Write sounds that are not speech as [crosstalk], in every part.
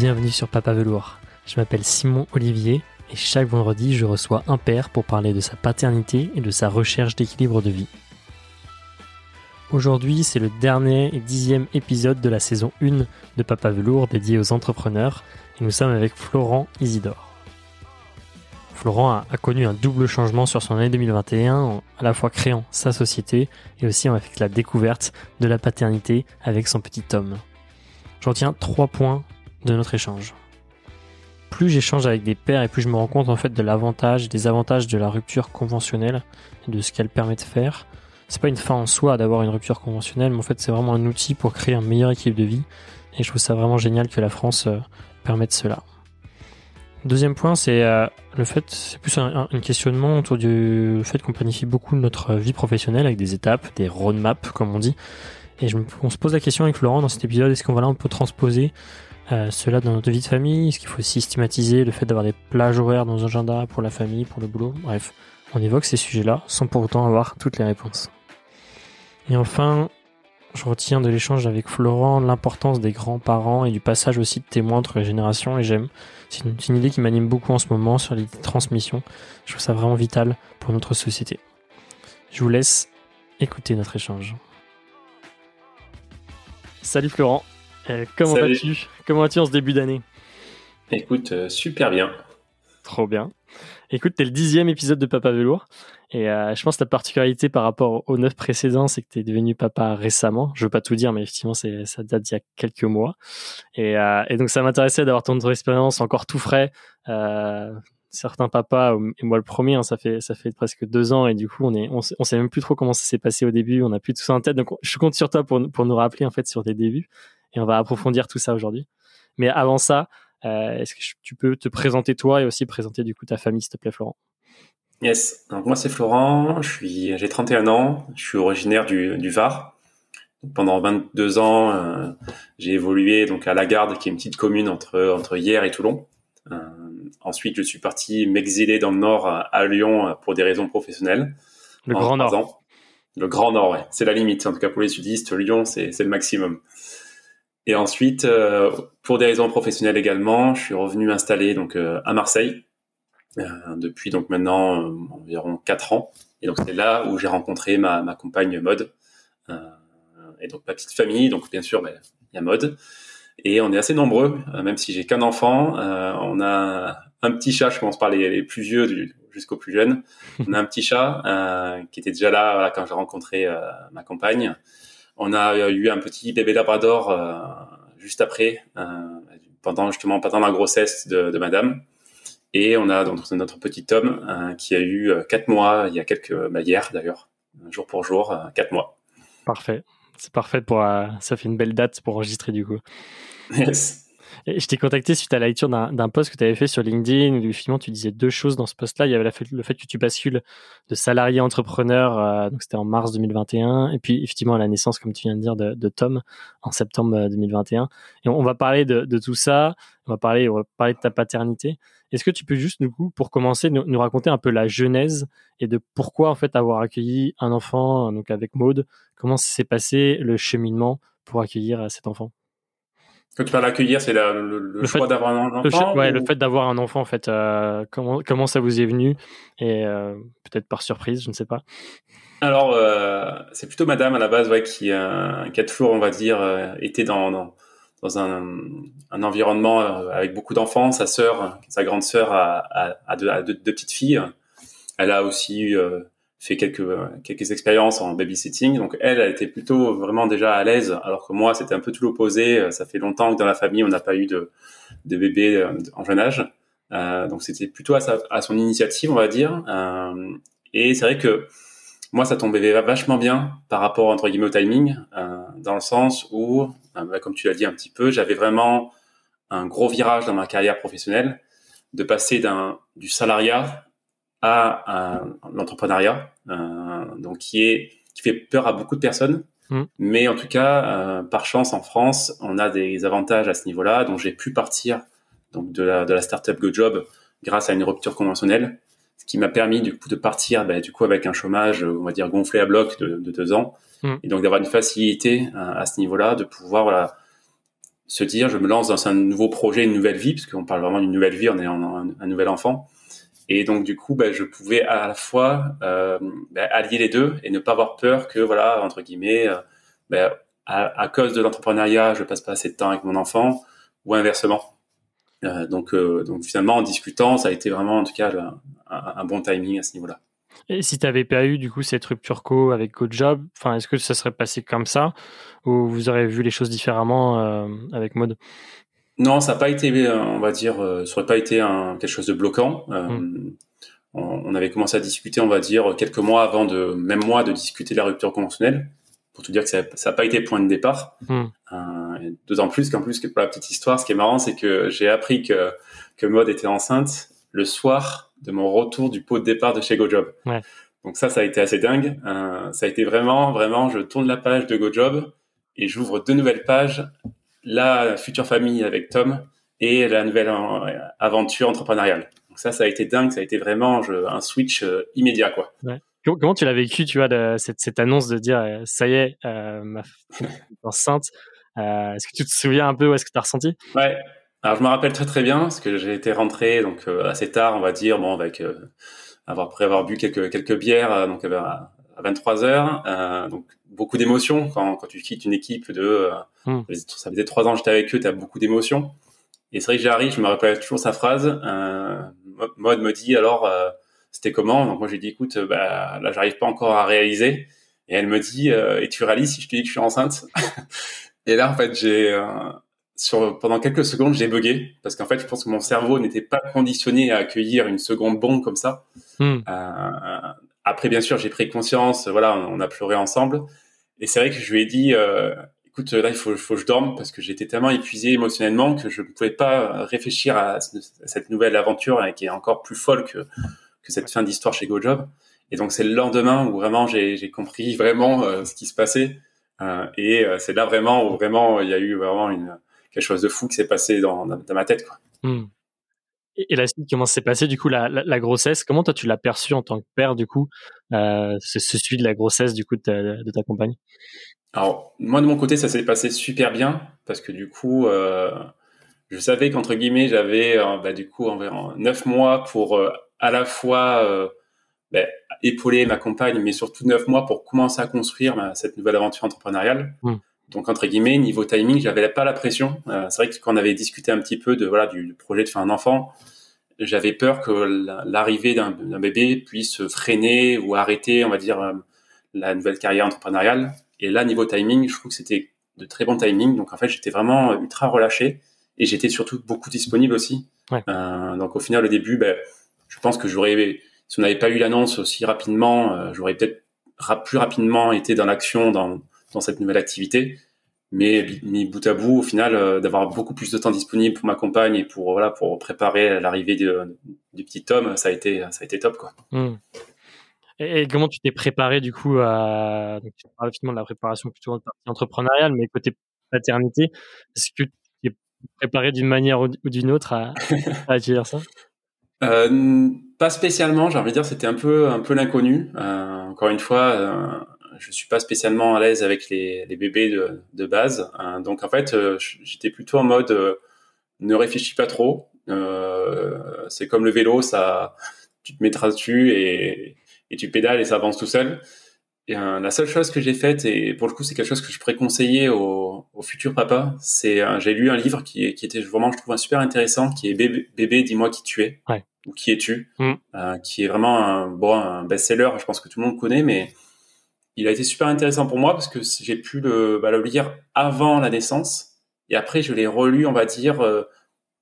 bienvenue sur Papa Velours. Je m'appelle Simon Olivier et chaque vendredi je reçois un père pour parler de sa paternité et de sa recherche d'équilibre de vie. Aujourd'hui c'est le dernier et dixième épisode de la saison 1 de Papa Velours dédié aux entrepreneurs et nous sommes avec Florent Isidore. Florent a, connu un double changement sur son année 2021, en à la fois créant sa société et aussi avec la découverte de la paternité avec son petit Tom. Je retiens trois points de notre échange. Plus j'échange avec des pères et plus je me rends compte en fait de l'avantage, des avantages de la rupture conventionnelle et de ce qu'elle permet de faire. C'est pas une fin en soi d'avoir une rupture conventionnelle, mais en fait c'est vraiment un outil pour créer un meilleur équilibre de vie. Et je trouve ça vraiment génial que la France euh, permette cela. Deuxième point, c'est euh, le fait, c'est plus un, questionnement autour du fait qu'on planifie beaucoup notre vie professionnelle avec des étapes, des roadmaps comme on dit. Et on se pose la question avec Florent dans cet épisode, est-ce qu'on va là on peut transposer euh, cela dans notre vie de famille Est-ce qu'il faut systématiser le fait d'avoir des plages horaires dans nos agendas pour la famille, pour le boulot? Bref, on évoque ces sujets-là sans pour autant avoir toutes les réponses. Et enfin, je retiens de l'échange avec Florent l'importance des grands-parents et du passage aussi de témoins entre les générations et j'aime. C'est une, une, idée qui m'anime beaucoup en ce moment sur les transmissions. Je trouve ça vraiment vital pour notre société. Je vous laisse écouter notre échange. Salut Florent. Euh, comment vas-tu? Comment vas-tu en ce début d'année? Écoute, euh, super bien. Trop bien. Écoute, t'es le dixième épisode de Papa Velours. Et euh, je pense que ta particularité par rapport aux neuf précédents, c'est que tu es devenu papa récemment. Je veux pas tout dire, mais effectivement, c'est, ça date d'il y a quelques mois. Et, euh, et donc, ça m'intéressait d'avoir ton, ton, expérience encore tout frais. Certains papas, et moi le premier, hein, ça fait ça fait presque deux ans, et du coup, on est on, on sait même plus trop comment ça s'est passé au début. On a plus tout ça en tête. Donc, je compte sur toi pour pour nous rappeler en fait sur tes débuts et on va approfondir tout ça aujourd'hui. Mais avant ça, euh, est-ce que tu peux te présenter toi et aussi présenter du coup ta famille, s'il te plaît, Florent? Yes, donc moi c'est Florent, j'ai 31 ans, je suis originaire du, du Var. Pendant 22 ans, euh, j'ai évolué donc à La Garde, qui est une petite commune entre entre Hyères et Toulon. Euh, ensuite, je suis parti m'exiler dans le Nord à Lyon pour des raisons professionnelles. Le Grand Nord. Ans. Le Grand Nord, ouais, c'est la limite. En tout cas pour les sudistes, Lyon c'est c'est le maximum. Et ensuite, euh, pour des raisons professionnelles également, je suis revenu installer donc euh, à Marseille euh, depuis donc maintenant environ quatre ans. Et donc c'est là où j'ai rencontré ma, compagne Mode et donc ma petite famille. Donc bien sûr, ben, il y a Mode et on est assez nombreux, même si j'ai qu'un enfant. on a un petit chat. Je commence par les, plus vieux jusqu'aux plus jeunes. On a un petit chat qui était déjà là quand j'ai rencontré ma compagne. On a eu un petit bébé labrador euh, juste après, euh, pendant justement pendant la grossesse de, de, Madame. Et on a donc notre petit Tom euh, qui a eu quatre mois il y a quelques bah, hier d'ailleurs, jour pour jour, quatre mois. Parfait, c'est parfait pour ça fait une belle date pour enregistrer du coup. Yes. Je t'ai contacté suite à la lecture d'un post que tu avais fait sur LinkedIn où finalement tu disais deux choses dans ce post-là. Il y avait le fait, que tu bascules de salarié entrepreneur, euh, donc c'était en mars 2021, et puis effectivement la naissance, comme tu viens de dire, de, Tom en septembre 2021. Et on, va parler de, tout ça. On va parler, on va parler de ta paternité. Est-ce que tu peux juste, du coup, pour commencer, nous, nous, raconter un peu la genèse et de pourquoi en fait avoir accueilli un enfant, donc avec Maude, comment s'est passé le cheminement pour accueillir cet enfant? Quand tu parles d'accueillir, c'est le, le, le, choix d'avoir un enfant. Le fait, ouais, le fait d'avoir un enfant, en fait, euh, comment comment ça vous est venu? Et euh, peut-être par surprise, je ne sais pas. Alors, euh, c'est plutôt Madame à la base, ouais, qui, qui a toujours, on va dire, été dans, dans, dans un, un, environnement avec beaucoup d'enfants. Sa sœur, sa grande sœur, a, a, a, deux, a deux, deux, petites filles. Elle a aussi eu fait quelques quelques expériences en babysitting. Donc elle, a été plutôt vraiment déjà à l'aise, alors que moi, c'était un peu tout l'opposé. Ça fait longtemps que dans la famille, on n'a pas eu de, de bébé en jeune âge. Euh, donc c'était plutôt à, sa, à, son initiative, on va dire. Euh, et c'est vrai que moi, ça tombait vachement bien par rapport entre guillemets au timing, euh, dans le sens où, bah, comme tu l'as dit un petit peu, j'avais vraiment un gros virage dans ma carrière professionnelle, de passer d'un du salariat à l'entrepreneuriat, euh, donc qui est qui fait peur à beaucoup de personnes. Mmh. Mais en tout cas, euh, par chance en France, on a des avantages à ce niveau-là. Donc j'ai pu partir donc de la de la startup GoJob grâce à une rupture conventionnelle, ce qui m'a permis du coup de partir bah, du coup avec un chômage on va dire gonflé à bloc de, de deux ans mmh. et donc d'avoir une facilité à, à ce niveau-là, de pouvoir voilà se dire je me lance dans un nouveau projet, une nouvelle vie, parce qu'on parle vraiment d'une nouvelle vie, on est un, un, nouvel enfant. Et donc du coup, bah, je pouvais à la fois euh, bah, allier les deux et ne pas avoir peur que voilà entre guillemets, euh, bah, à, cause de l'entrepreneuriat, je passe pas assez de temps avec mon enfant, ou inversement. Euh, donc, finalement, en discutant, ça a été vraiment en tout cas un, bon timing à ce niveau-là. Et si tu n'avais pas eu du coup cette rupture co avec GoJob, est-ce que ça serait passé comme ça ou vous aurez vu les choses différemment avec Mode Non, ça n'a pas été, on va dire, ça n'aurait pas été un, quelque chose de bloquant. Hmm. On, on, avait commencé à discuter, on va dire, quelques mois avant de, même moi, de discuter de la rupture conventionnelle pour te dire que ça n'a pas été point de départ. Hmm. Euh, D'autant plus qu'en plus que pour la petite histoire, ce qui est marrant, c'est que j'ai appris que que Maud était enceinte le soir de mon retour du pot de départ de chez GoJob. Ouais. Donc ça, ça a été assez dingue. Euh, ça a été vraiment, vraiment, je tourne la page de GoJob et j'ouvre deux nouvelles pages, la future famille avec Tom et la nouvelle euh, aventure entrepreneuriale. Donc ça, ça a été dingue. Ça a été vraiment un switch euh, immédiat, quoi. Ouais. Comment tu l'as vécu, tu vois, de, cette, cette, annonce de dire euh, ça y est, euh, ma femme est [laughs] enceinte. Euh, est-ce que tu te souviens un peu où est-ce que tu as ressenti? Ouais. Alors je me rappelle très très bien parce que j'ai été rentré donc euh, assez tard, on va dire, bon avec avoir après avoir bu quelques quelques bières donc à, 23 heures, donc beaucoup d'émotions quand quand tu quittes une équipe de hmm. ça faisait trois ans que j'étais avec eux, tu as beaucoup d'émotions. Et c'est vrai que j'arrive, je me rappelle toujours sa phrase. Euh, Mode me dit alors c'était comment? Donc moi j'ai dit écoute, bah, là j'arrive pas encore à réaliser. Et elle me dit et tu réalises si je te dis que je suis enceinte? [laughs] Et là en fait j'ai sur pendant quelques secondes, j'ai bugué parce qu'en fait, je pense que mon cerveau n'était pas conditionné à accueillir une seconde bombe comme ça. Hmm. Euh, après, bien sûr, j'ai pris conscience. Voilà, on, a pleuré ensemble. Et c'est vrai que je lui ai dit, euh, écoute, là, il faut, que je dorme parce que j'étais tellement épuisé émotionnellement que je ne pouvais pas réfléchir à, cette nouvelle aventure qui est encore plus folle que, que cette fin d'histoire chez GoJob. Et donc, c'est le lendemain où vraiment j'ai compris vraiment euh, ce qui se passait. Euh, et c'est là vraiment où vraiment il y a eu vraiment une quelque chose de fou qui s'est passé dans, dans, ma tête. Hmm. Et, la suite, comment s'est passé du coup la, la, grossesse? Comment toi tu l'as perçu en tant que père du coup euh, ce, ce suivi de la grossesse du coup de ta, de ta compagne? Alors moi de mon côté ça s'est passé super bien parce que du coup euh, je savais qu'entre guillemets j'avais euh, bah, du coup environ neuf mois pour à la fois bah, épauler ma compagne mais surtout neuf mois pour commencer à construire bah, cette nouvelle aventure entrepreneuriale. Hmm. Donc entre guillemets, niveau timing, j'avais pas la pression. Euh, c'est vrai que quand on avait discuté un petit peu de voilà du, projet de faire un enfant, j'avais peur que l'arrivée d'un bébé puisse freiner ou arrêter, on va dire, euh, la nouvelle carrière entrepreneuriale. Et là, niveau timing, je trouve que c'était de très bon timing. Donc en fait, j'étais vraiment ultra relâché et j'étais surtout beaucoup disponible aussi. Ouais. Euh, donc au final, au début, ben, je pense que j'aurais, si on n'avait pas eu l'annonce aussi rapidement, euh, j'aurais peut-être plus rapidement été dans l'action, dans dans cette nouvelle activité. Mais mis bout à bout, au final, euh, d'avoir beaucoup plus de temps disponible pour ma compagne et pour voilà pour préparer l'arrivée du petit Tom, ça a été ça a été top quoi. Hmm. Et, comment tu t'es préparé du coup à donc tu parles finalement de la préparation plutôt entrepreneuriale, mais côté paternité, est-ce que tu t'es préparé d'une manière ou d'une autre à, à dire ça? [laughs] Euh, Pas spécialement, j'ai envie de dire, c'était un peu un peu l'inconnu. Euh, encore une fois. Euh, je suis pas spécialement à l'aise avec les, les bébés de, de base. Hein. donc en fait, euh, j'étais plutôt en mode euh, ne réfléchis pas trop. Euh, c'est comme le vélo, ça, tu te mettras dessus et, et tu pédales et ça avance tout seul. Et la seule chose que j'ai faite, et pour le coup c'est quelque chose que je pourrais conseiller aux, aux futurs papas, c'est j'ai lu un livre qui, qui était vraiment, je trouve, un super intéressant, qui est Bébé, bébé dis-moi qui tu es, ouais. ou qui es-tu, mm. qui est vraiment un, bon, un best-seller, je pense que tout le monde connaît, mais il a été super intéressant pour moi parce que j'ai pu le, bah, le lire avant la naissance. Et après je l'ai relu, on va dire, euh,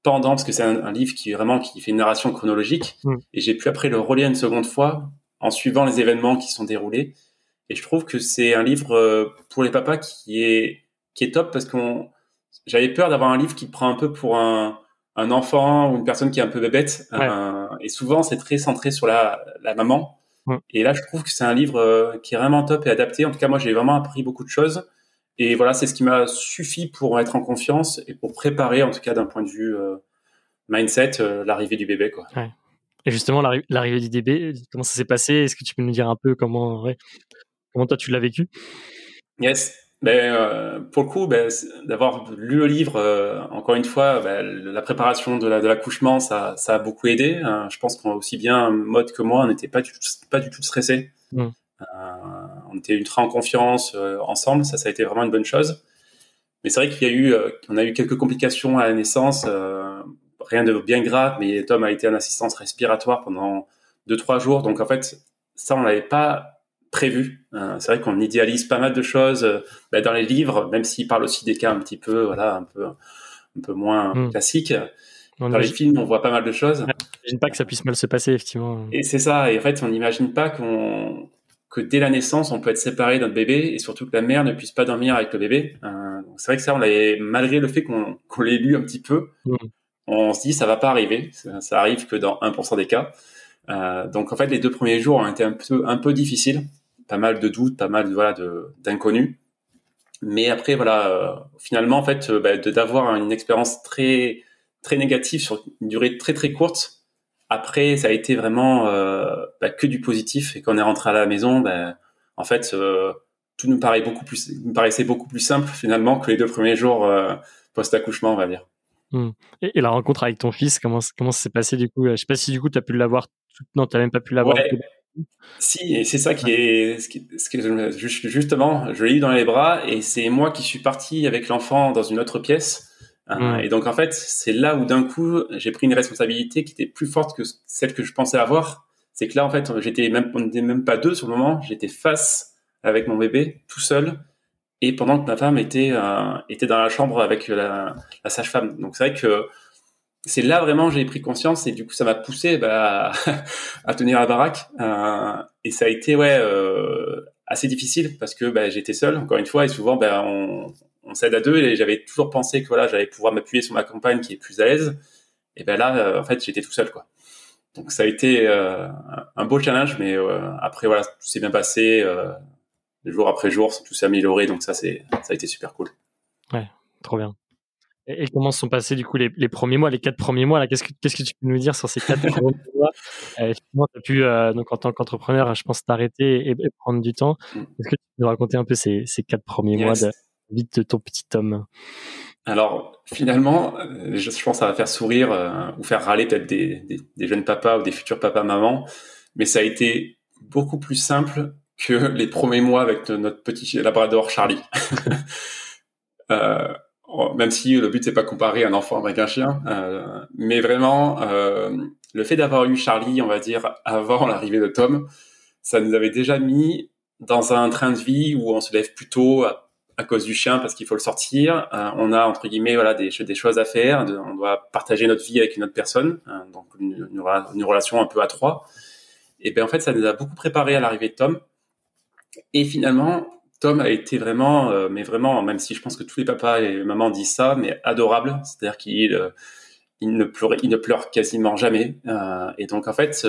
pendant parce que c'est un, livre qui vraiment qui fait une narration chronologique. Mm. et j'ai pu après le relire une seconde fois en suivant les événements qui sont déroulés. Et je trouve que c'est un livre euh, pour les papas qui est qui est top parce qu'on j'avais peur d'avoir un livre qui prend un peu pour un, un enfant ou une personne qui est un peu bébête. Ouais. et souvent c'est très centré sur la, la maman et là, je trouve que c'est un livre euh, qui est vraiment top et adapté. En tout cas, moi, j'ai vraiment appris beaucoup de choses. Et voilà, c'est ce qui m'a suffi pour être en confiance et pour préparer, en tout cas d'un point de vue euh, mindset, euh, l'arrivée du bébé. Quoi. Ouais. Et justement, l'arrivée du bébé, comment ça s'est passé? Est-ce que tu peux nous dire un peu comment, ouais, comment toi tu l'as vécu? Yes. Ben, euh, pour le coup, ben, d'avoir lu le livre, euh, encore une fois, ben, la préparation de l'accouchement, la, ça, ça a beaucoup aidé. Hein. je pense qu'on aussi bien mode que moi, on n'était pas du tout, pas du tout stressé. Mm. Euh, on était ultra en confiance ensemble. Ça, ça a été vraiment une bonne chose. Mais c'est vrai qu'il y a eu, on a eu quelques complications à la naissance. rien de bien grave, mais Tom a été en assistance respiratoire pendant deux trois jours. Donc en fait, ça, on l'avait pas prévu. Euh, c'est vrai qu'on idéalise pas mal de choses euh, bah, dans les livres, même s'ils parlent aussi des cas un petit peu, voilà, un peu, un peu moins hmm. classiques. dans les films, on voit pas mal de choses. J'imagine pas que ça puisse mal se passer, effectivement. Et c'est ça. Et en fait, on n'imagine pas qu'on que dès la naissance, on peut être séparé d'un bébé et surtout que la mère ne puisse pas dormir avec le bébé. Euh, c'est vrai que ça, on l'avait, malgré le fait qu'on l'ait lu un petit peu, hmm. on se dit ça va pas arriver. Ça, ça arrive que dans 1% des cas. Euh, donc en fait, les deux premiers jours ont été un peu, un peu difficiles, pas mal de doutes, pas mal voilà d'inconnus. Mais après voilà, euh, finalement en fait, euh, bah, d'avoir une expérience très très négative sur une durée très très courte. Après, ça a été vraiment bah, que du positif et quand on est rentré à la maison, bah, en fait, tout nous paraît beaucoup plus, nous paraissait beaucoup plus simple finalement que les deux premiers jours post accouchement, on va dire. Hmm. Et, la rencontre avec ton fils, comment comment s'est passé du coup? Je sais pas si du coup tu as pu l'avoir non, tu n'as même pas pu l'avoir. Si, et c'est ça qui est, ce qui, justement, je l'ai eu dans les bras et c'est moi qui suis parti avec l'enfant dans une autre pièce. Euh, et donc en fait, c'est là où d'un coup, j'ai pris une responsabilité qui était plus forte que celle que je pensais avoir. C'est que là, en fait, j'étais même, on n'était même pas deux sur le moment. J'étais face avec mon bébé, tout seul, et pendant que ma femme était euh, était dans la chambre avec la, la sage-femme. Donc c'est vrai que c'est là vraiment j'ai pris conscience et du coup ça m'a poussé bah, [laughs] à tenir la baraque euh, et ça a été ouais euh, assez difficile parce que bah, j'étais seul encore une fois et souvent bah, on, s'aide à deux et j'avais toujours pensé que voilà j'allais pouvoir m'appuyer sur ma compagne qui est plus à l'aise. Et ben là euh, en fait j'étais tout seul quoi. Donc ça a été euh, un beau challenge mais euh, après voilà tout s'est bien passé jour après jour tout s'est amélioré donc ça c'est ça a été super cool. Ouais trop bien et, comment sont passés du coup les, les, premiers mois, les quatre premiers mois Qu'est-ce que qu'est-ce que tu peux nous dire sur ces quatre [laughs] premiers mois? Euh, Effectivement, tu as pu euh, donc en tant qu'entrepreneur, je pense t'arrêter et, prendre du temps. Mm. Est-ce que tu peux nous raconter un peu ces, ces quatre premiers mois de vie de ton petit homme? Alors finalement, euh, je, pense que ça va faire sourire euh, ou faire râler peut-être des, des, des, jeunes papas ou des futurs papas mamans, mais ça a été beaucoup plus simple que les premiers mois avec notre petit labrador Charlie. [laughs] euh, même si le but c'est pas comparer un enfant avec un chien, euh, mais vraiment euh, le fait d'avoir eu Charlie, on va dire avant l'arrivée de Tom, ça nous avait déjà mis dans un train de vie où on se lève plus tôt à, cause du chien parce qu'il faut le sortir. Euh, on a entre guillemets voilà des, des choses à faire, on doit partager notre vie avec une autre personne, hein, donc une, une, relation un peu à trois. Et ben en fait ça nous a beaucoup préparé à l'arrivée de Tom. Et finalement, Tom a été vraiment, euh, mais vraiment, même si je pense que tous les papas et mamans disent ça, mais adorable. C'est-à-dire qu'il euh, il ne pleure, il ne pleure quasiment jamais. Euh, et donc en fait,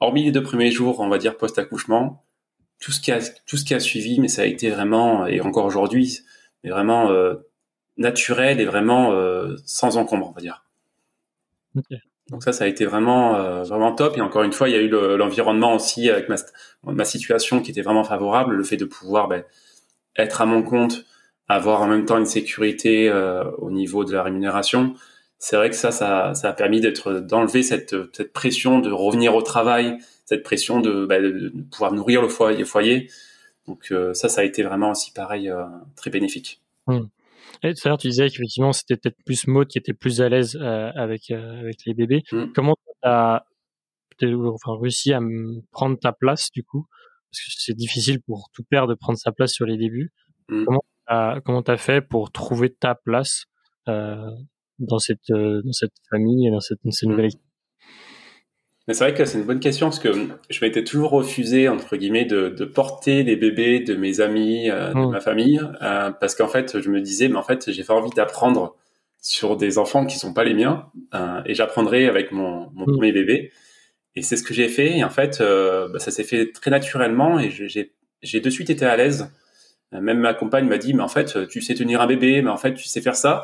hormis les deux premiers jours, on va dire post accouchement, tout ce qui a tout ce qui a suivi, mais ça a été vraiment et encore aujourd'hui, mais vraiment naturel et vraiment sans encombre, on va dire. Donc ça, ça a été vraiment vraiment top. Et encore une fois, il y a eu l'environnement aussi avec ma, ma situation qui était vraiment favorable, le fait de pouvoir ben, être à mon compte, avoir en même temps une sécurité euh, au niveau de la rémunération. C'est vrai que ça, ça, ça a permis d'être d'enlever cette, cette pression de revenir au travail, cette pression de, ben, de pouvoir nourrir le foyer. foyer. Donc euh, ça, ça a été vraiment aussi pareil euh, très bénéfique. Mmh. Et tout à l'heure, tu disais qu'effectivement, c'était peut-être plus Maud qui était plus à l'aise avec avec les bébés. Mmh. Comment tu as enfin, réussi à prendre ta place du coup? Parce que c'est difficile pour tout père de prendre sa place sur les débuts. Mmh. Comment t'as, comment t'as fait pour trouver ta place euh, dans cette euh, dans cette famille et dans cette, dans cette nouvelle mmh. équipe mais c'est vrai que c'est une bonne question parce que je m'étais toujours refusé entre guillemets de, de porter les bébés de mes amis, euh, de ma famille, euh, parce qu'en fait je me disais mais en fait j'ai pas envie d'apprendre sur des enfants qui sont pas les miens euh, et j'apprendrai avec mon, mon premier bébé. Et c'est ce que j'ai fait. Et en fait, euh, bah, ça s'est fait très naturellement et j'ai, j'ai de suite été à l'aise. Euh, même ma compagne m'a dit, mais en fait, tu sais tenir un bébé, mais en fait, tu sais faire ça.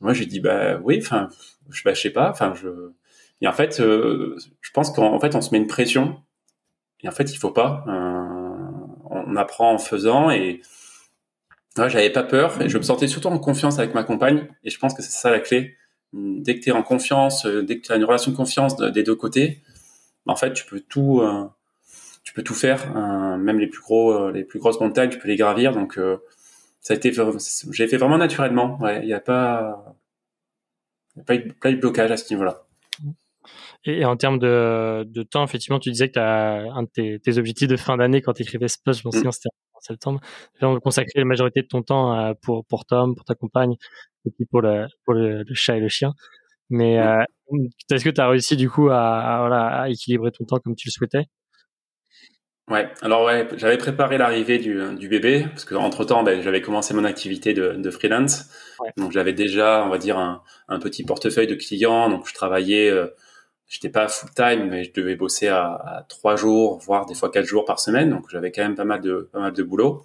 Moi, j'ai dit, bah oui, enfin, je, bah, je sais pas. Enfin, je. Et en fait, euh, je pense qu'en fait, on se met une pression. Et en fait, il faut pas. on apprend en faisant et Ouais, j'avais pas peur et je me sentais surtout en confiance avec ma compagne et je pense que c'est ça la clé. Dès que tu es en confiance, euh, dès que tu as une relation de confiance des deux côtés, en fait, tu peux tout, euh, tu peux tout faire, euh, même les plus gros, les plus grosses montagnes, tu peux les gravir. Donc, ça a été, j'ai fait vraiment naturellement. Il n'y a pas, a pas eu de blocage à ce niveau-là. Et, en termes de, de, temps, effectivement, tu disais que as un de tes, tes, objectifs de fin d'année quand tu écrivais ce post, je souviens, mm. c'était en septembre, de consacrer la majorité de ton temps pour, pour Tom, pour ta compagne, et puis pour le, pour le, chat et le chien. Mais mm. euh, est-ce que tu as réussi du coup à, à, voilà, à équilibrer ton temps comme tu le souhaitais? Ouais, alors ouais, j'avais préparé l'arrivée du, du, bébé parce que entre temps, ben, j'avais commencé mon activité de, de freelance, donc j'avais déjà, on va dire, un, un, petit portefeuille de clients, donc je travaillais euh, j'étais pas full time, mais je devais bosser à, trois jours, voire des fois quatre jours par semaine. Donc j'avais quand même pas mal de boulot.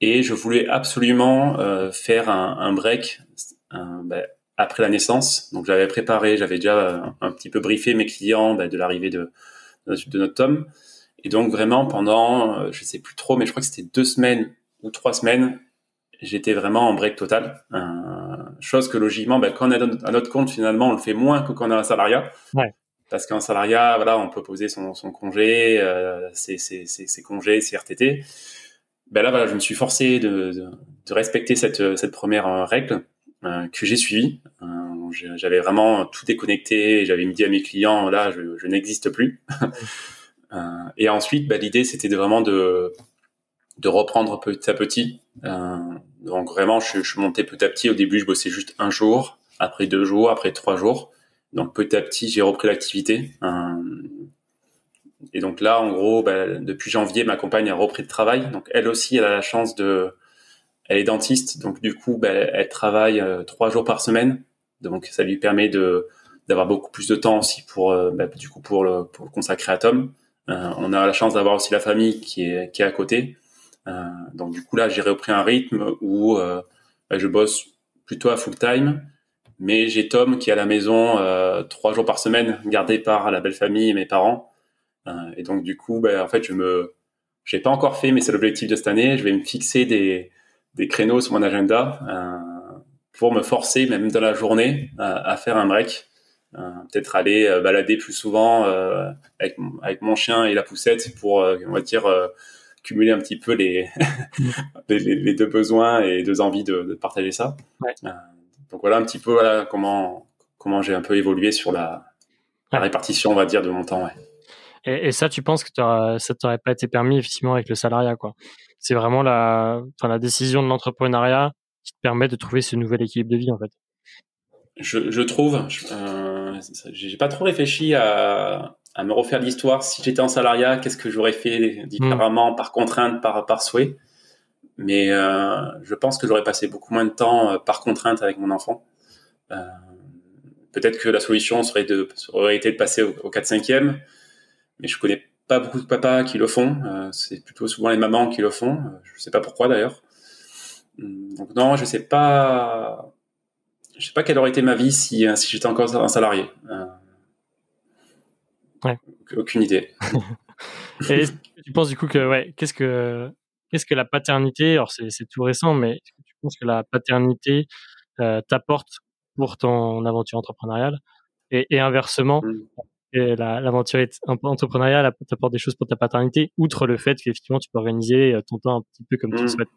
Et je voulais absolument euh, faire un, break ben, après la naissance. Donc j'avais préparé, j'avais déjà un, petit peu briefé mes clients ben, de l'arrivée de, notre tome. Et donc vraiment pendant, euh, je sais plus trop, mais je crois que c'était deux semaines ou trois semaines, j'étais vraiment en break total. Chose que logiquement, ben, quand on est à notre compte, finalement, on le fait moins que quand on est un salariat. Ouais. Parce qu'en salariat, voilà, on peut poser son, son congé, euh, ses, ses, ses, congés, ses RTT. Ben là, voilà, je me suis forcé de, de, de respecter cette, cette première euh, règle euh, que j'ai suivie. Euh, j'avais vraiment tout déconnecté. J'avais dit à mes clients, là, je, je n'existe plus. [laughs] et ensuite, ben, l'idée, c'était de vraiment de de reprendre petit à petit. Euh, donc vraiment, je, je montais petit à petit. Au début, je bossais juste un jour, après deux jours, après trois jours. Donc petit à petit, j'ai repris l'activité. Euh, et donc là, en gros, bah, depuis janvier, ma compagne a repris le travail. Donc elle aussi, elle a la chance de, elle est dentiste, donc du coup, bah, elle travaille euh, trois jours par semaine. Donc ça lui permet de d'avoir beaucoup plus de temps aussi pour bah, du coup le pour consacrer à Tom. On a la chance d'avoir aussi la famille qui est qui est à côté. Euh, donc du coup là, j'ai repris un rythme où euh, je bosse plutôt à full time, mais j'ai Tom qui est à la maison euh, trois jours par semaine, gardé par la belle famille et mes parents. et donc du coup, bah, en fait, je me, j'ai pas encore fait, mais c'est l'objectif de cette année. Je vais me fixer des, des créneaux sur mon agenda pour me forcer, même dans la journée, à faire un break. Peut-être aller balader plus souvent avec, avec mon chien et la poussette pour, on va dire, cumuler un petit peu [laughs] les, les, les, deux besoins et deux envies de, de partager ça. Ouais. Euh, donc voilà un petit peu voilà comment comment j'ai un peu évolué sur la, la, répartition, on va dire, de mon temps. Ouais. Et, et ça, tu penses que ça t'aurait pas été permis effectivement avec le salariat, quoi C'est vraiment la, enfin, la décision de l'entrepreneuriat qui te permet de trouver ce nouvel équilibre de vie, en fait. Je, je trouve, euh, j'ai pas trop réfléchi à, à me refaire l'histoire. Si j'étais en salariat, qu'est-ce que j'aurais fait différemment, par contrainte, par, souhait? Mais euh, je pense que j'aurais passé beaucoup moins de temps euh, par contrainte avec mon enfant. Euh, Peut-être que la solution aurait été de passer au, au 4-5e, mais je connais pas beaucoup de papas qui le font. C'est plutôt souvent les mamans qui le font. Je sais pas pourquoi d'ailleurs. Donc non, je sais pas. Je sais pas quelle aurait été ma vie si j'étais encore un salarié. Ouais. Aucune idée. [laughs] Et tu penses du coup que ouais, qu'est-ce que qu'est-ce que la paternité Alors c'est c'est tout récent, mais tu penses que la paternité euh, t'apporte pour ton aventure entrepreneuriale? Et, et inversement, mm. et l'aventure entrepreneuriale t'apporte des choses pour ta paternité, outre le fait qu'effectivement tu peux organiser euh, ton temps un petit peu comme tu le mm. souhaites?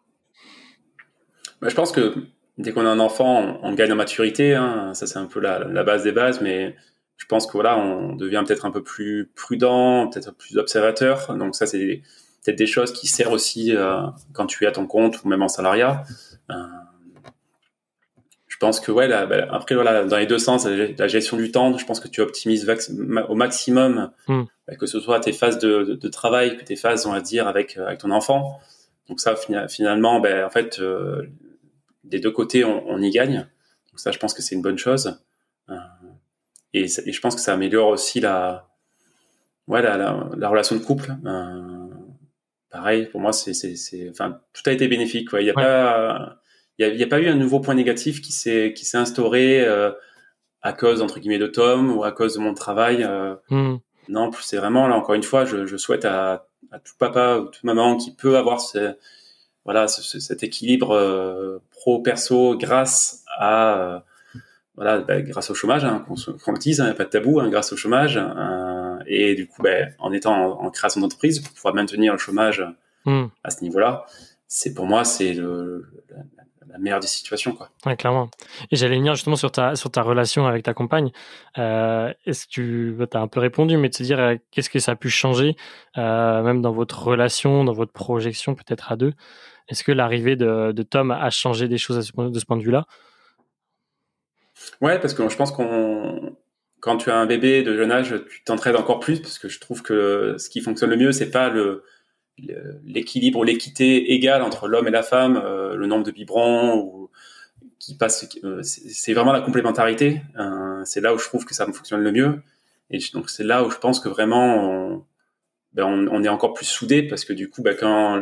Bah, je pense que dès qu'on a un enfant, on, gagne en maturité. Hein. Ça c'est un peu la, la base des bases, mais je pense que voilà, on devient peut-être un peu plus prudent, peut-être plus observateur. Donc ça, c'est peut-être des choses qui servent aussi euh, quand tu es à ton compte ou même en salariat. Euh, je pense que ouais, bah, après voilà, dans les deux sens, la gestion du temps, je pense que tu optimises au maximum, hmm. bah, que ce soit tes phases de, de, travail, que tes phases, on va dire, avec avec ton enfant. Donc ça, finalement, ben, en fait, euh, des deux côtés, on, on, y gagne. Donc ça, je pense que c'est une bonne chose. Euh, et, et, je pense que ça améliore aussi la, ouais, la, la, la relation de couple. Euh, pareil, pour moi, c'est, c'est, c'est, enfin, tout a été bénéfique. Il n'y a pas, il y a, y a, pas eu un nouveau point négatif qui s'est, qui s'est instauré euh, à cause entre guillemets de Tom ou à cause de mon travail. Euh, hmm. Non, c'est vraiment là encore une fois, je, je souhaite à, à, tout papa ou toute maman qui peut avoir ce, voilà cet équilibre pro perso grâce à voilà, bah, grâce au chômage, hein, qu'on le dise, il hein, n'y a pas de tabou, hein, grâce au chômage, euh, et du coup, bah, en étant en, création d'entreprise, pour pouvoir maintenir le chômage hmm. à ce niveau-là, c'est pour moi, c'est la, meilleure des situations, quoi. Ouais, clairement. Et j'allais venir justement sur ta sur ta relation avec ta compagne. Euh, est-ce que tu bah, as un peu répondu, mais de se dire euh, qu'est-ce que ça a pu changer, même dans votre relation, dans votre projection, peut-être à deux? Est-ce que l'arrivée de, de, Tom a changé des choses de ce point de vue-là? Ouais, parce que je pense qu'on quand tu as un bébé de jeune âge, tu t'entraides encore plus parce que je trouve que ce qui fonctionne le mieux, c'est pas le l'équilibre ou l'équité égale entre l'homme et la femme, euh, le nombre de biberons qui passe. Euh, c'est vraiment la complémentarité. Euh, c'est là où je trouve que ça fonctionne le mieux. Et donc c'est là où je pense que vraiment ben on, est encore plus soudés parce que du coup, ben quand,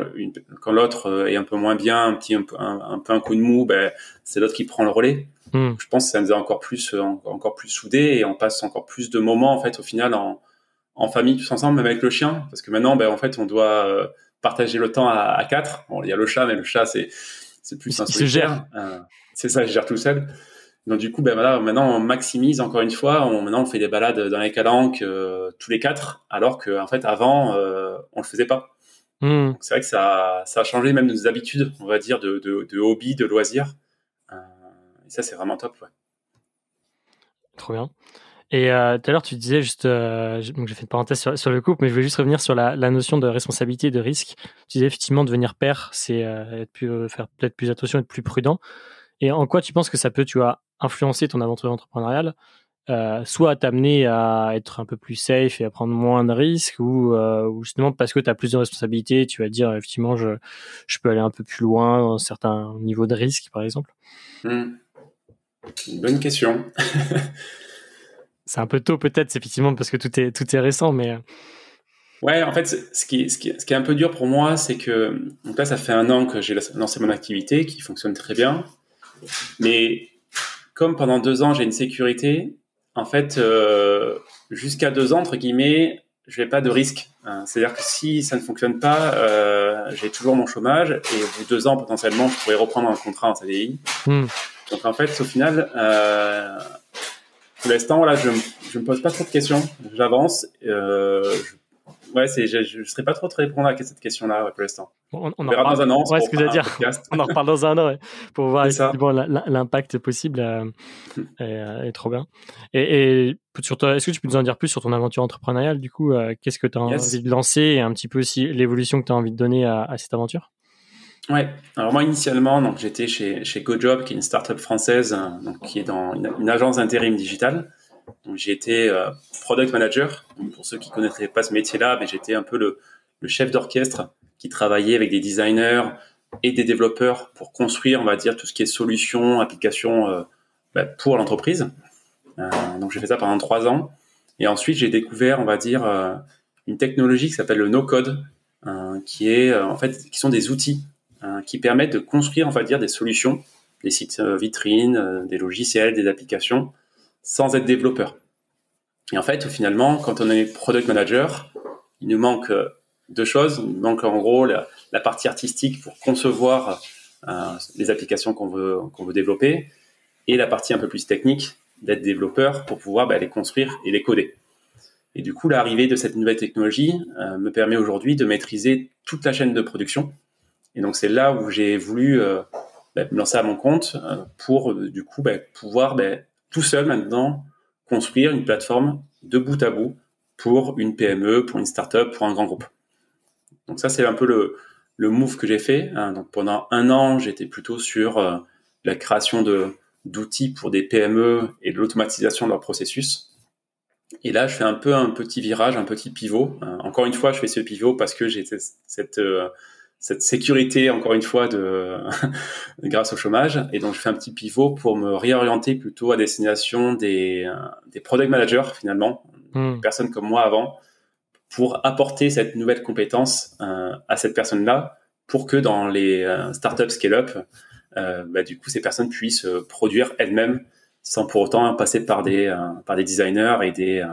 l'autre est un peu moins bien, un petit un, peu un coup de mou, ben c'est l'autre qui prend le relais. Hmm. Je pense que ça nous a encore plus euh, encore plus soudés et on passe encore plus de moments en fait au final en, en famille tous ensemble, même avec le chien, parce que maintenant, ben en fait, on doit euh, partager le temps à, à quatre. Bon, il y a le chat, mais le chat c'est c'est plus un solitaire. Euh, c'est ça, je gère tout seul. Donc du coup, ben voilà, maintenant on maximise encore une fois. On, maintenant on fait des balades dans les calanques euh, tous les quatre, alors que en fait avant euh, on le faisait pas. Hmm. C'est vrai que ça, ça a changé même nos habitudes, on va dire, de, de, de hobby, de loisirs. Et ça c'est vraiment top. Ouais. Trop bien. Et euh, tout à l'heure, tu disais juste, euh, donc j'ai fait une parenthèse sur, sur, le couple, mais je voulais juste revenir sur la, la, notion de responsabilité et de risque. Tu disais effectivement devenir père, c'est euh, être plus, faire peut-être plus attention, être plus prudent. Et en quoi tu penses que ça peut, tu vois, influencer ton aventure entrepreneuriale, soit t'amener à être un peu plus safe et à prendre moins de risques, ou, ou justement parce que tu as plus de responsabilités, tu vas dire effectivement je, je peux aller un peu plus loin dans certains niveaux de risque, par exemple? Hmm. Bonne question. c'est un peu tôt peut-être, effectivement, parce que tout est, tout est récent, mais... Euh. Ouais, en fait, ce qui, ce qui, ce qui est un peu dur pour moi, c'est que donc là, ça fait un an que j'ai lancé mon activité qui fonctionne très bien. Mais comme pendant deux ans, j'ai une sécurité, en fait, euh, jusqu'à deux ans, entre guillemets, je n'ai pas de risque. Hein. C'est-à-dire que si ça ne fonctionne pas, euh, j'ai toujours mon chômage et au bout de deux ans, potentiellement, je pourrais reprendre un contrat en CDI. Hmm. Donc en fait, au final, euh, pour l'instant, voilà, je ne me pose pas trop de questions. J'avance. Euh, ouais, c'est, je ne serais pas trop très répondre à cette question-là pour l'instant. on, on, en verra dans un an. Ouais, ce que dire. [laughs] on en reparle dans un an pour voir l'impact possible. Euh, hmm. et, et, trop bien. Et, et est-ce que tu peux nous en dire plus sur ton aventure entrepreneuriale Du coup, euh, qu'est-ce que tu as envie de lancer et un petit peu aussi l'évolution que tu as envie de donner à, à cette aventure? Ouais. Alors moi initialement, donc j'étais chez chez GoJob, qui est une startup française, donc qui est dans une, agence d'intérim digital. Donc j'ai été euh, product manager. pour ceux qui connaîtraient pas ce métier-là, mais j'étais un peu le, chef d'orchestre qui travaillait avec des designers et des développeurs pour construire, on va dire, tout ce qui est solutions, applications euh, bah, pour l'entreprise. Euh, donc j'ai fait ça pendant trois ans. Et ensuite j'ai découvert, on va dire, une technologie qui s'appelle le no-code, qui est en fait, qui sont des outils qui permettent de construire, on va dire, des solutions, des sites vitrines, des logiciels, des applications sans être développeur. Et en fait, finalement, quand on est product manager, il nous manque euh, deux choses. Il nous manque en gros la, partie artistique pour concevoir euh, les applications qu'on veut, veut développer et la partie un peu plus technique d'être développeur pour pouvoir bah, les construire et les coder. Et du coup, l'arrivée de cette nouvelle technologie euh, me permet aujourd'hui de maîtriser toute la chaîne de production. Et donc, c'est là où j'ai voulu euh, bah, me lancer à mon compte euh, pour, du coup, bah, pouvoir tout seul maintenant construire une plateforme de bout à bout pour une PME, pour une startup, pour un grand groupe. Donc ça, c'est un peu le, move que j'ai fait. Hein. Donc pendant un an, j'étais plutôt sur euh, la création d'outils pour des PME et l'automatisation de leur processus. Et là, je fais un peu un petit virage, un petit pivot. Hein. encore une fois, je fais ce pivot parce que j'ai cette, euh, cette sécurité, encore une fois, de [laughs] grâce au chômage. Et donc, je fais un petit pivot pour me réorienter plutôt à destination des, euh, des product managers, finalement, hmm. des personnes comme moi avant, pour apporter cette nouvelle compétence euh, à cette personne-là, pour que dans les euh, startups scale-up, euh, bah, du coup, ces personnes puissent produire elles-mêmes sans pour autant passer par des, par des designers et des,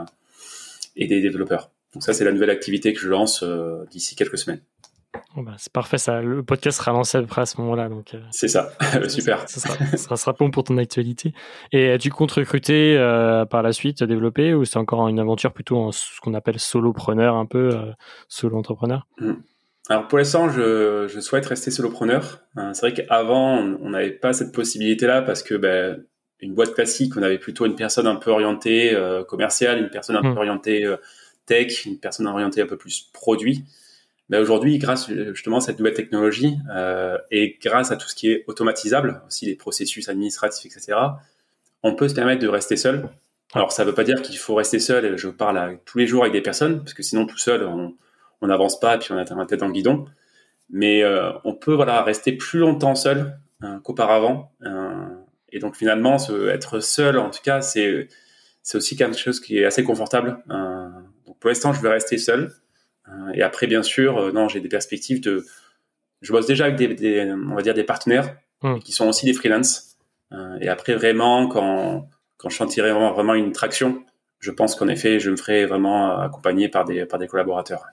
et des développeurs. Donc ça, c'est la nouvelle activité que je lance d'ici quelques semaines. Bah, c'est parfait, ça. Le podcast sera lancé à peu près à ce moment-là. Donc, euh, c'est ça, [laughs] super. Ça, sera, sera, bon pour ton actualité. Et tu comptes recruter euh, par la suite, développer, ou c'est encore une aventure plutôt en ce qu'on appelle solopreneur, un peu euh, solo entrepreneur hmm. Alors pour l'instant, je, je, souhaite rester solopreneur. c'est vrai qu'avant, on n'avait pas cette possibilité-là parce que ben, une boîte classique, on avait plutôt une personne un peu orientée commerciale, une personne un peu hmm. orientée tech, une personne orientée un peu plus produit. Mais aujourd'hui, grâce justement à cette nouvelle technologie euh, et grâce à tout ce qui est automatisable, aussi les processus administratifs, etc., on peut se permettre de rester seul. Alors, ça ne veut pas dire qu'il faut rester seul. Je parle tous les jours avec des personnes, parce que sinon, tout seul, on n'avance pas et puis on a la tête dans le guidon. Mais euh, on peut rester plus longtemps seul hein, qu'auparavant. Euh, et donc, finalement, être seul, en tout cas, c'est aussi quelque chose qui est assez confortable. Euh, donc, pour l'instant, je vais rester seul. Euh, et après, bien sûr, euh, non, j'ai des perspectives de. Je bosse déjà avec des, on va dire des partenaires hmm. qui sont aussi des freelances. Euh, et après, vraiment, quand quand je sentirai vraiment, vraiment une traction, je pense qu'en effet, je me ferai vraiment accompagner par des par des collaborateurs.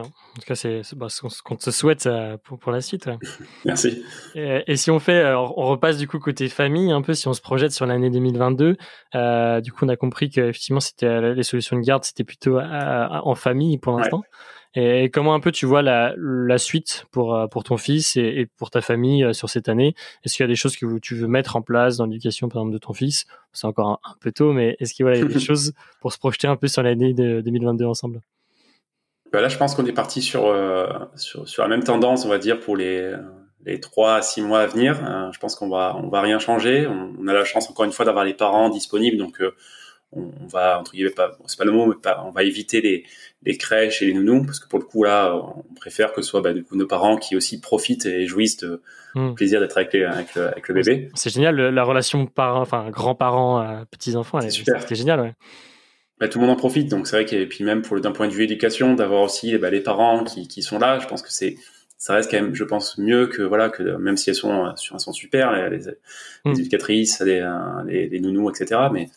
En tout cas, c'est bah, ce qu'on te souhaite euh, pour, pour, la suite. [laughs] Merci. Et, si on fait, on repasse du coup côté famille, un peu si on se projette sur l'année 2022. Euh, du coup, on a compris qu'effectivement, c'était les solutions de garde, c'était plutôt en famille pour l'instant. Et comment un peu tu vois la, la suite pour, euh, pour ton fils et, et pour ta famille sur cette année? Est-ce qu'il y a des choses que tu veux mettre en place dans l'éducation, par exemple, de ton fils? C'est encore un, un, peu tôt, mais est-ce qu'il y a des [laughs] choses pour se projeter un peu sur l'année de 2022 ensemble? Là, je pense qu'on est parti sur, euh, sur, sur la même tendance, on va dire, pour les les trois à six mois à venir. Euh, je pense qu'on va on va rien changer. On, a la chance encore une fois d'avoir les parents disponibles, donc euh, on, va entre guillemets pas c'est pas le mot, mais pas, on va éviter les les crèches et les nounous parce que pour le coup là, on préfère que ce soit bah, du coup nos parents qui aussi profitent et jouissent de hmm. plaisir d'être avec, avec, le, avec le bébé. C'est génial la relation parents, enfin grands-parents, petits enfants. C'est super. C'est génial, ouais. Bah, tout le monde en profite. Donc c'est vrai que puis même pour d'un point de vue éducation, d'avoir aussi bah, les parents qui, qui sont là, je pense que c'est ça reste quand même, je pense, mieux que voilà que même si elles sont elles sont super, les, les, mm. éducatrices, les, les, les, nounous, etc. Mais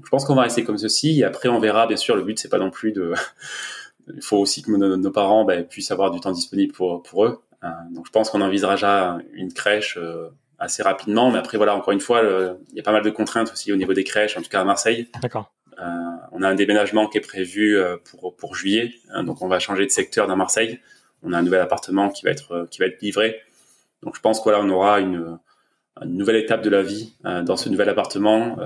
je pense qu'on va rester comme ceci. Et après, on verra. Bien sûr, le but c'est pas non plus de. [laughs] Il faut aussi que nos, parents bah, puissent avoir du temps disponible pour pour eux. Euh, donc je pense qu'on envisagera une crèche euh, assez rapidement. Mais après, voilà, encore une fois, il y a pas mal de contraintes aussi au niveau des crèches, en tout cas à Marseille. D'accord. Euh, on a un déménagement qui est prévu euh, pour, pour juillet, hein, donc on va changer de secteur dans Marseille. On a un nouvel appartement qui va être, euh, qui va être livré. Donc je pense qu'on on aura une, nouvelle étape de la vie dans ce nouvel appartement.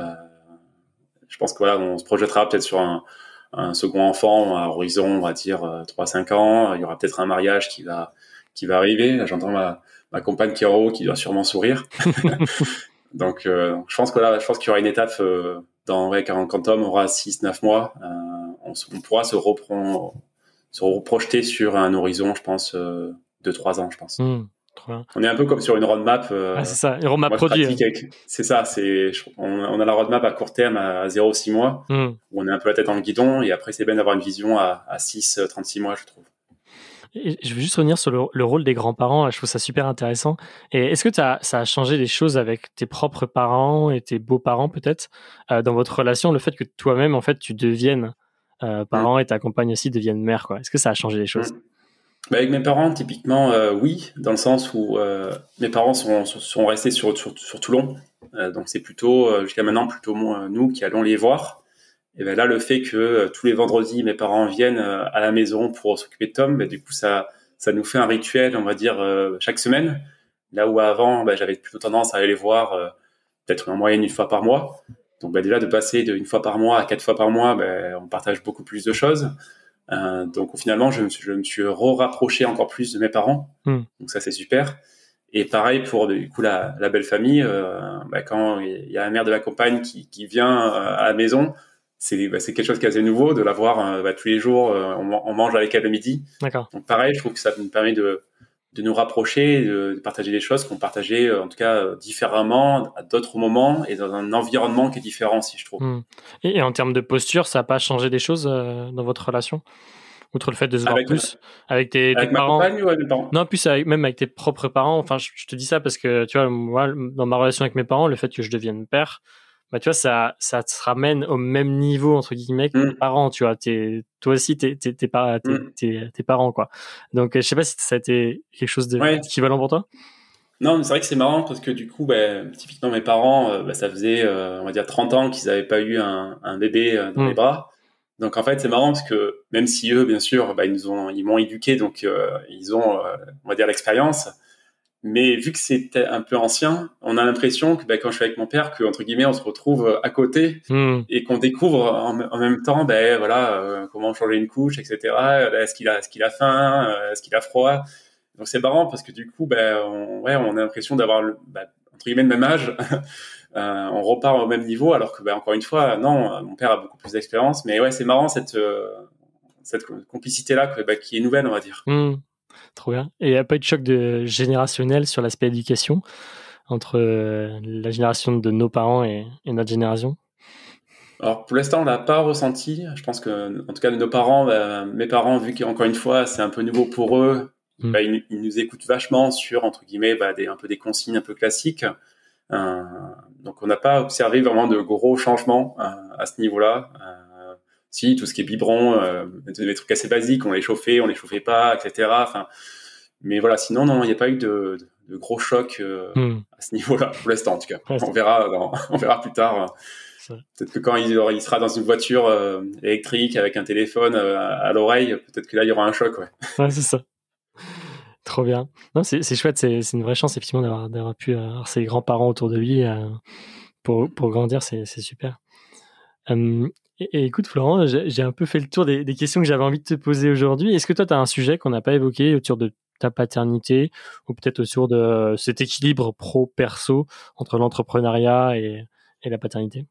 je pense que voilà, on se projettera peut-être sur un, un, second enfant à horizon, on va dire 3-5 ans. Il y aura peut-être un mariage qui va qui va arriver. J'entends ma, ma compagne Kiro qui doit sûrement sourire. [laughs] Donc, je pense que là, je pense qu'il y aura une étape dans ouais, quand, quand Tom aura 6-9 mois, euh, on, on, pourra se, reprendre, se reprojeter sur un horizon, je pense, euh, de 3 ans, je pense. Mmh, on est un peu comme sur une roadmap. Euh, ah, c'est ça, une roadmap produit. Hein. C'est ça, c'est, on, on, a la roadmap à court terme à 0-6 mois, mmh. où on est un peu la tête dans le guidon, et après c'est bien d'avoir une vision à, à 6-36 mois, je trouve je veux juste revenir sur le, rôle des grands-parents. Je trouve ça super intéressant. Et est-ce que as, ça a changé des choses avec tes propres parents et tes beaux-parents peut-être euh, dans votre relation, le fait que toi-même en fait tu deviennes euh, parent mm. et ta compagne aussi devienne mère quoi? Est-ce que ça a changé les choses? Mm. bah Avec mes parents, typiquement, euh, oui, dans le sens où mes parents sont, sont restés sur, sur, sur Toulon. donc c'est plutôt, jusqu'à maintenant, plutôt nous qui allons les voir. Et ben là, le fait que euh, tous les vendredis, mes parents viennent euh, à la maison pour s'occuper de Tom, ben, du coup, ça, ça nous fait un rituel, on va dire, euh, chaque semaine. Là où avant, ben, j'avais plutôt tendance à aller les voir peut-être en moyenne une fois par mois. Donc ben, déjà, de passer de une fois par mois à quatre fois par mois, ben, on partage beaucoup plus de choses. Euh, donc finalement, je me suis, je me suis rapproché encore plus de mes parents. Hmm. Donc ça, c'est super. Et pareil pour du coup la, la belle famille. Euh, ben, quand il y a la mère de la compagne qui, qui vient à la maison, c'est bah, c'est quelque chose qui est assez nouveau de l'avoir euh, bah, tous les jours. Euh, on, mange avec elle le midi. Donc pareil, je trouve que ça nous permet de de nous rapprocher, de, partager des choses qu'on partageait euh, en tout cas différemment à d'autres moments et dans un environnement qui est différent, si je trouve. Hmm. Et, en termes de posture, ça n'a pas changé des choses dans votre relation? Outre le fait de se voir avec, plus? Avec tes, avec ma parents? compagne ou avec mes parents? Non plus avec, même avec tes propres parents enfin je, te dis ça parce que tu vois moi dans ma relation avec mes parents le fait que je devienne père bah, tu vois, ça, ça te ramène au même niveau, entre guillemets, que tes Mm. parents, tu vois. T'es, toi aussi, t'es, t'es, t'es, t'es, Mm. t'es- tes parents, quoi. Donc, euh, je sais pas si ça a été quelque chose de- Ouais. d'équivalent pour toi. Non, mais c'est vrai que c'est marrant parce que du coup, bah, typiquement mes parents, euh, bah, ça faisait, euh, on va dire, 30 ans qu'ils n'avaient pas eu un, un bébé euh, dans Mm. les bras. Donc en fait, c'est marrant parce que même si eux, bien sûr, bah, ils nous ont, ils m'ont éduqué, donc ils ont, on va dire, l'expérience. Mais vu que c'était un peu ancien, on a l'impression que bah, quand je suis avec mon père, que entre guillemets, on se retrouve à côté Hmm. et qu'on découvre en, en même temps, ben voilà, euh, comment changer une couche, etc. Euh, Est-ce qu'il a, est-ce qu'il a faim, euh, est-ce qu'il a froid? Donc c'est marrant parce que du coup, ben on, ouais, on a l'impression d'avoir le, ben, entre guillemets le même âge. [laughs] Euh, on repart au même niveau, alors que ben, encore une fois, non, euh, mon père a beaucoup plus d'expérience. Mais ouais, c'est marrant cette euh, cette complicité là, qui est nouvelle, on va dire. Hmm. Trop bien. Et il n'y a pas eu de choc de générationnel sur l'aspect éducation entre euh, la génération de nos parents et, et notre génération? Alors pour l'instant, on l'a pas ressenti. Je pense que, en tout cas, nos parents, bah, mes parents, vu qu'encore une fois, c'est un peu nouveau pour eux, Mm. bah, ils, ils nous écoutent vachement sur entre guillemets bah, des, un peu des consignes un peu classiques. Euh, donc on n'a pas observé vraiment de gros changements euh, à ce niveau-là. Euh, si tout ce qui est biberon, euh, des trucs assez basiques, on les chauffait, on les chauffait pas, etc. Enfin, mais voilà, sinon non, il n'y a pas eu de, de, de gros chocs euh, Hmm. à ce niveau-là [laughs] pour l'instant en tout cas. On verra, dans- [laughs] on verra plus tard. vrai. Peut-être que quand il, sera dans une voiture euh, électrique avec un téléphone euh, à, à l'oreille, peut-être que là il y aura un choc. Ouais. [laughs] Ouais, c'est ça. Trop bien. Non, c'est chouette, c'est une vraie chance effectivement d'avoir pu avoir ses grands-parents autour de lui pour, pour grandir, c'est c'est super. Euh, et, et écoute Florent, j'ai un peu fait le tour des, des questions que j'avais envie de te poser aujourd'hui. Est-ce que toi tu as un sujet qu'on n'a pas évoqué autour de ta paternité ou peut-être autour de cet équilibre pro-perso entre l'entrepreneuriat et, et la paternité?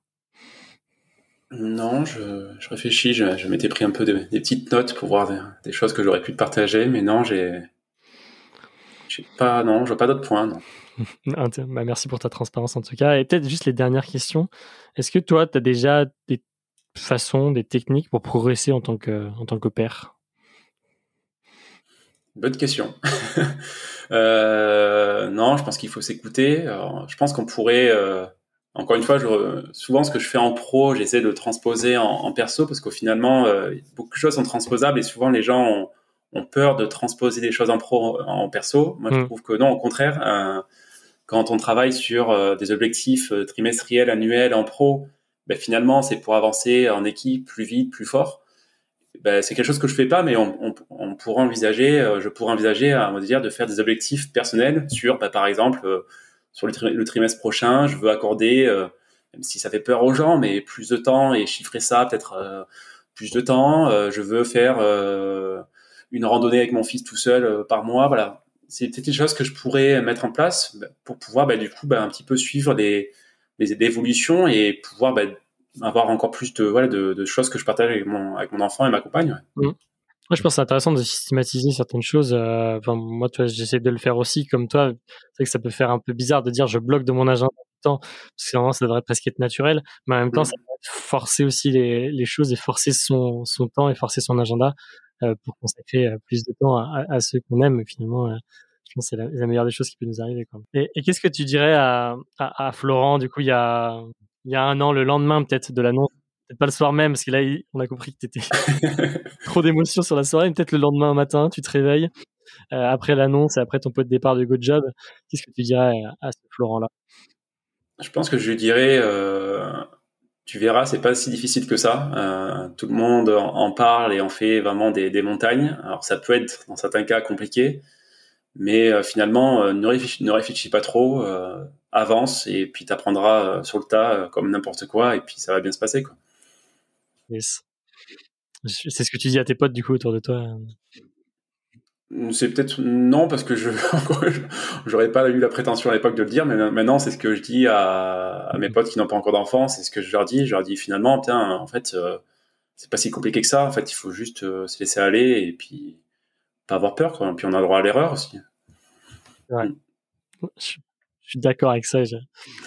Non, je, je réfléchis, je, je m'étais pris un peu de- des petites notes pour voir des, des choses que j'aurais pu te partager, mais non, j'ai pas, non, je vois pas d'autres points. Non. [laughs] Bah, merci pour ta transparence en tout cas. Et peut-être juste les dernières questions. Est-ce que toi, tu as déjà des façons, des techniques pour progresser en tant que, en tant que père Bonne question. [laughs] euh, non, je pense qu'il faut s'écouter. Je pense qu'on pourrait, euh, encore une fois, je, souvent ce que je fais en pro, j'essaie de le transposer en, en perso parce qu'au finalement, euh, beaucoup de choses sont transposables et souvent les gens ont, ont peur de transposer des choses en pro en perso. Moi, je Mm. trouve que non, au contraire, quand on travaille sur des objectifs trimestriels, annuels en pro, ben, finalement, c'est pour avancer en équipe plus vite, plus fort ben, c'est quelque chose que je fais pas, mais on, on, on pourrait envisager, euh, je pourrais envisager, à me dire, de faire des objectifs personnels sur, ben, par exemple, euh, sur le, tri- le trimestre prochain, je veux accorder, euh, même si ça fait peur aux gens, mais plus de temps et chiffrer ça peut-être plus de temps. Je veux faire une randonnée avec mon fils tout seul par mois, voilà. C'est peut-être des choses que je pourrais mettre en place ben, pour pouvoir, ben, du coup, ben, un petit peu suivre les, les, les évolutions et pouvoir ben, avoir encore plus de, voilà, de, de choses que je partage avec mon, avec mon enfant et ma compagne. ouais. Moi, je pense que c'est intéressant de systématiser certaines choses. euh, Enfin, moi, tu vois, j'essaie de le faire aussi comme toi. C'est vrai que ça peut faire un peu bizarre de dire je bloque de mon agenda tout le temps, parce que vraiment, ça devrait presque être naturel. Mais en même temps, Mm. ça peut forcer aussi les, les choses et forcer son, son temps et forcer son agenda euh, pour consacrer euh, plus de temps à, à- à ceux qu'on aime. Finalement, euh, je pense que c'est la, la meilleure des choses qui peut nous arriver. Quoi. Et, et qu'est-ce que tu dirais à, à, à Florent, du coup, il y a, il y a un an, le lendemain peut-être de l'annonce Peut-être pas le soir même, parce que là, on a compris que tu étais [laughs] trop d'émotions sur la soirée. mais Peut-être le lendemain matin, tu te réveilles euh, après l'annonce et après ton pot de départ de GoJob. Qu'est-ce que tu dirais à, à ce Florent-là? Je pense que je lui dirais, euh, tu verras, c'est pas si difficile que ça. Euh, tout le monde en, en parle et en fait vraiment des, des montagnes. Alors ça peut être dans certains cas compliqué, mais euh, finalement euh, ne, réfléchis, ne réfléchis pas trop, euh, avance et puis t'apprendras euh, sur le tas comme n'importe quoi et puis ça va bien se passer quoi. Yes. C'est ce que tu dis à tes potes du coup autour de toi. C'est peut-être non parce que [laughs] je j'aurais pas eu la prétention à l'époque de le dire, mais maintenant c'est ce que je dis à, à mes potes qui n'ont pas encore d'enfants, c'est ce que je leur dis. Je leur dis finalement, putain, en fait, c'est pas si compliqué que ça. En fait, il faut juste se laisser aller et puis pas avoir peur. Quoi. Puis on a droit à l'erreur aussi. Je, je suis d'accord avec ça. je-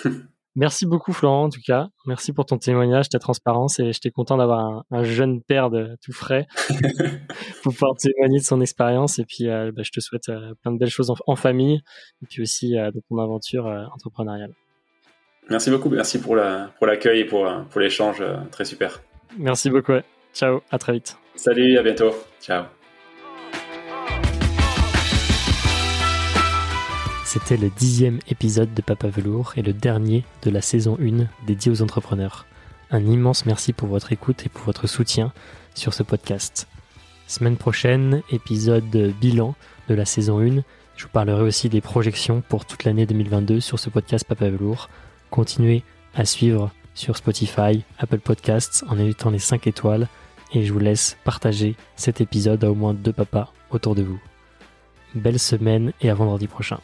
[laughs] Merci beaucoup Florent en tout cas. Merci pour ton témoignage, ta transparence et j'étais content d'avoir un, un jeune père de tout frais [laughs] pour pouvoir témoigner de son expérience et puis euh, bah, je te souhaite euh, plein de belles choses en, en famille et puis aussi euh, de ton aventure euh, entrepreneuriale. Merci beaucoup, merci pour l'accueil pour et pour, pour l'échange, très super. Merci beaucoup. Ciao, à très vite. Salut, à bientôt. Ciao. C'était le dixième épisode de Papa Velours et le dernier de la saison 1 dédié aux entrepreneurs. Un immense merci pour votre écoute et pour votre soutien sur ce podcast. Semaine prochaine, épisode bilan de la saison 1. Je vous parlerai aussi des projections pour toute l'année 2022 sur ce podcast Papa Velours. Continuez à suivre sur Spotify, Apple Podcasts en évitant les 5 étoiles et je vous laisse partager cet épisode à au moins deux papas autour de vous. Belle semaine et à vendredi prochain.